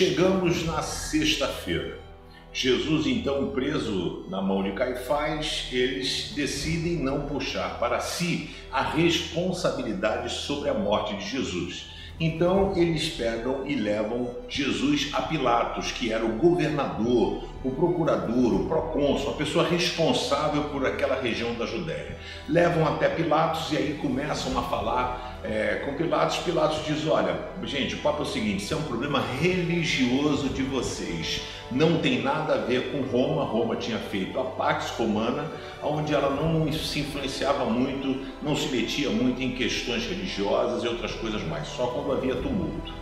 Chegamos na sexta-feira. Jesus, então preso na mão de Caifás, eles decidem não puxar para si a responsabilidade sobre a morte de Jesus. Então eles pegam e levam Jesus a Pilatos, que era o governador, o procurador, o procônsul, a pessoa responsável por aquela região da Judéia. Levam até Pilatos e aí começam a falar é, com Pilatos. Pilatos diz: Olha, gente, o papo é o seguinte: isso é um problema religioso de vocês. Não tem nada a ver com Roma. Roma tinha feito a Pax Romana, onde ela não se influenciava muito, não se metia muito em questões religiosas e outras coisas mais, só quando havia tumulto.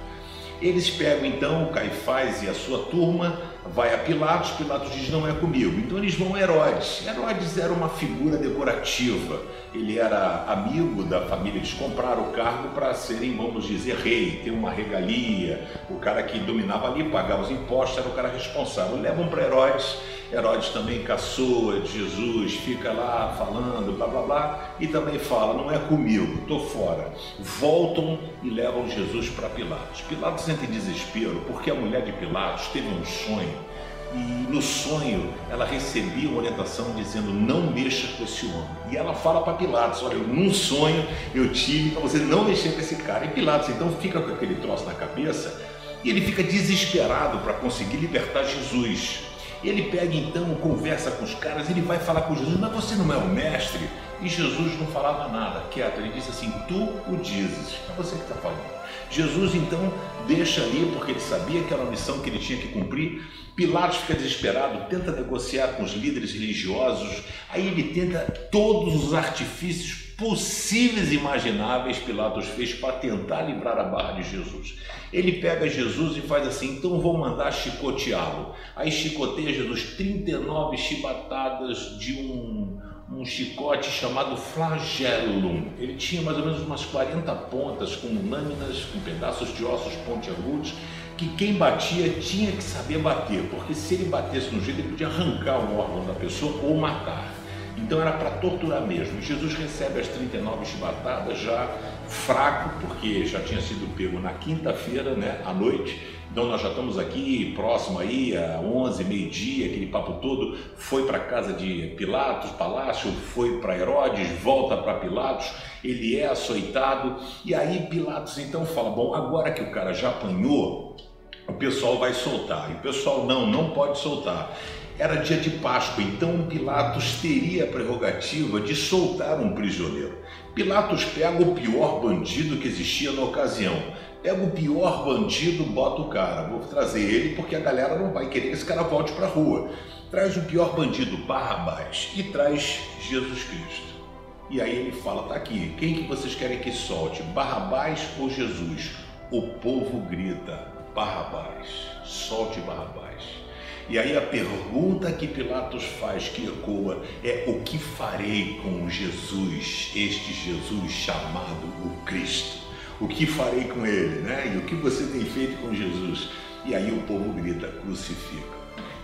Eles pegam então o Caifás e a sua turma, vai a Pilatos, Pilatos diz não é comigo. Então eles vão a Herodes. Herodes era uma figura decorativa, ele era amigo da família, eles compraram o cargo para serem, vamos dizer, rei, ter uma regalia. O cara que dominava ali, pagava os impostos, era o cara responsável. Levam para Herodes Herodes também caçoa Jesus, fica lá falando, blá blá blá, e também fala: não é comigo, estou fora. Voltam e levam Jesus para Pilatos. Pilatos entra em desespero porque a mulher de Pilatos teve um sonho e no sonho ela recebia uma orientação dizendo não mexa com esse homem. E ela fala para Pilatos: olha, num sonho eu tive para você não mexer com esse cara. E Pilatos então fica com aquele troço na cabeça e ele fica desesperado para conseguir libertar Jesus. Ele pega então, conversa com os caras, ele vai falar com Jesus, mas você não é o mestre? E Jesus não falava nada, quieto, ele disse assim: Tu o dizes, é você que está falando. Jesus então deixa ali, porque ele sabia que era uma missão que ele tinha que cumprir. Pilatos fica desesperado, tenta negociar com os líderes religiosos, aí ele tenta todos os artifícios possíveis imagináveis Pilatos fez para tentar livrar a barra de Jesus. Ele pega Jesus e faz assim: então vou mandar chicoteá-lo. Aí chicoteia Jesus 39 chibatadas de um, um chicote chamado flagellum. Ele tinha mais ou menos umas 40 pontas com lâminas, com pedaços de ossos pontiagudos que quem batia tinha que saber bater, porque se ele batesse no jeito, ele podia arrancar um órgão da pessoa ou matar. Então era para torturar mesmo. Jesus recebe as 39 chibatadas já fraco, porque já tinha sido pego na quinta-feira, né, à noite. Então nós já estamos aqui próximo aí a 11, meio-dia, aquele papo todo. Foi para casa de Pilatos, palácio, foi para Herodes, volta para Pilatos. Ele é açoitado e aí Pilatos então fala: "Bom, agora que o cara já apanhou, o pessoal vai soltar". E o pessoal não, não pode soltar. Era dia de Páscoa, então Pilatos teria a prerrogativa de soltar um prisioneiro. Pilatos pega o pior bandido que existia na ocasião. Pega o pior bandido, bota o cara. Vou trazer ele porque a galera não vai querer que esse cara volte para a rua. Traz o pior bandido, Barrabás, e traz Jesus Cristo. E aí ele fala: tá aqui, quem que vocês querem que solte, Barrabás ou Jesus? O povo grita: Barrabás, solte Barrabás. E aí a pergunta que Pilatos faz, que ecoa, é o que farei com Jesus, este Jesus chamado o Cristo? O que farei com ele, né? E o que você tem feito com Jesus? E aí o povo grita, crucifica.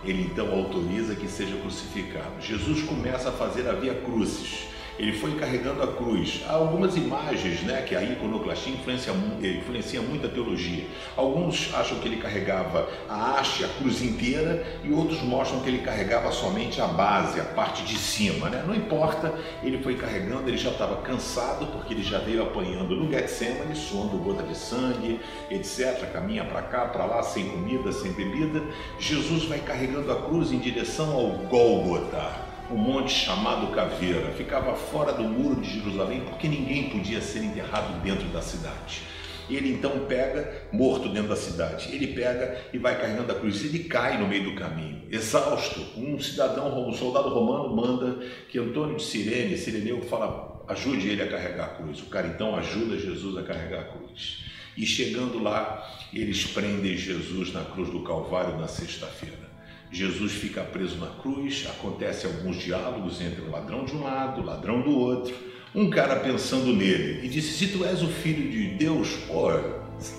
Ele então autoriza que seja crucificado. Jesus começa a fazer a via crucis ele foi carregando a cruz. Há algumas imagens né, que a iconoclastia influencia, influencia muito a teologia. Alguns acham que ele carregava a haste, a cruz inteira, e outros mostram que ele carregava somente a base, a parte de cima. Né? Não importa, ele foi carregando, ele já estava cansado, porque ele já veio apanhando no Getsemane, suando gota de sangue, etc. Caminha para cá, para lá, sem comida, sem bebida. Jesus vai carregando a cruz em direção ao Gólgota um monte chamado Caveira. Ficava fora do muro de Jerusalém porque ninguém podia ser enterrado dentro da cidade. Ele então pega, morto dentro da cidade, ele pega e vai carregando a cruz. Ele cai no meio do caminho, exausto. Um cidadão, um soldado romano manda que Antônio de Sirene, Sireneu, fala, ajude ele a carregar a cruz. O cara então ajuda Jesus a carregar a cruz. E chegando lá, eles prendem Jesus na cruz do Calvário na sexta-feira. Jesus fica preso na cruz, acontece alguns diálogos entre o ladrão de um lado, o ladrão do outro. Um cara pensando nele e disse: Se tu és o filho de Deus, pô,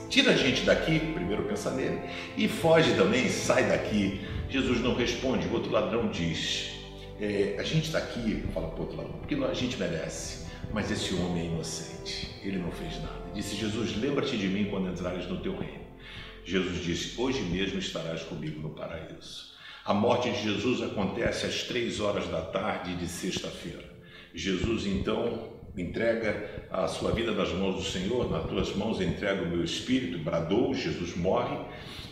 tira a gente daqui, primeiro pensa nele, e foge também, sai daqui. Jesus não responde, o outro ladrão diz: é, A gente está aqui, fala para o outro ladrão, porque a gente merece, mas esse homem é inocente, ele não fez nada. Disse Jesus: Lembra-te de mim quando entrares no teu reino. Jesus disse: Hoje mesmo estarás comigo no paraíso. A morte de Jesus acontece às três horas da tarde de sexta-feira. Jesus então entrega a sua vida nas mãos do Senhor, nas tuas mãos entrega o meu espírito, bradou, Jesus morre.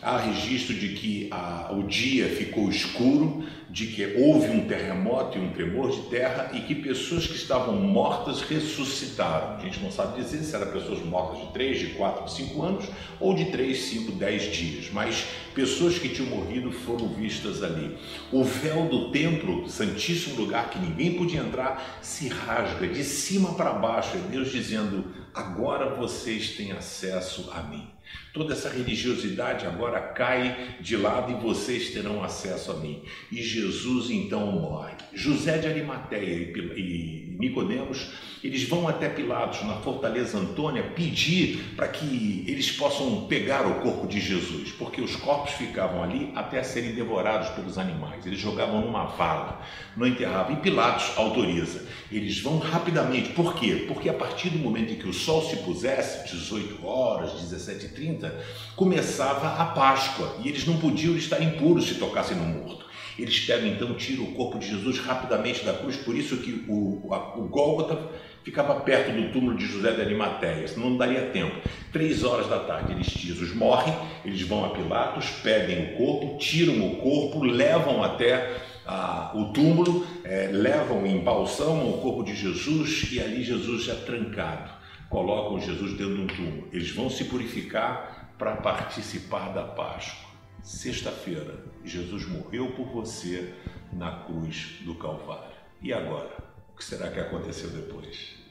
Há registro de que a, o dia ficou escuro, de que houve um terremoto e um tremor de terra e que pessoas que estavam mortas ressuscitaram. A gente não sabe dizer se eram pessoas mortas de 3, de 4, de 5 anos ou de 3, 5, 10 dias, mas pessoas que tinham morrido foram vistas ali. O véu do templo, santíssimo lugar que ninguém podia entrar, se rasga de cima para baixo. É Deus dizendo: agora vocês têm acesso a mim. Toda essa religiosidade agora cai de lado e vocês terão acesso a mim. E Jesus então morre. José de Arimateia e Nicodemos, eles vão até Pilatos na fortaleza Antônia pedir para que eles possam pegar o corpo de Jesus, porque os corpos ficavam ali até serem devorados pelos animais. Eles jogavam numa vala, não enterravam. E Pilatos autoriza. Eles vão rapidamente. Por quê? Porque a partir do momento em que o sol se pusesse, 18 horas, 17h30, começava a Páscoa e eles não podiam estar impuros se tocassem no morto. Eles pegam então, tiram o corpo de Jesus rapidamente da cruz, por isso que o, a, o Gólgota ficava perto do túmulo de José de Arimateia, senão não daria tempo. Três horas da tarde, eles Jesus morrem, eles vão a Pilatos, pedem o corpo, tiram o corpo, levam até o túmulo, é, levam, embalsamam o corpo de Jesus e ali Jesus já trancado, colocam Jesus dentro de um túmulo. Eles vão se purificar para participar da Páscoa. Sexta-feira, Jesus morreu por você na cruz do Calvário. E agora? O que será que aconteceu depois?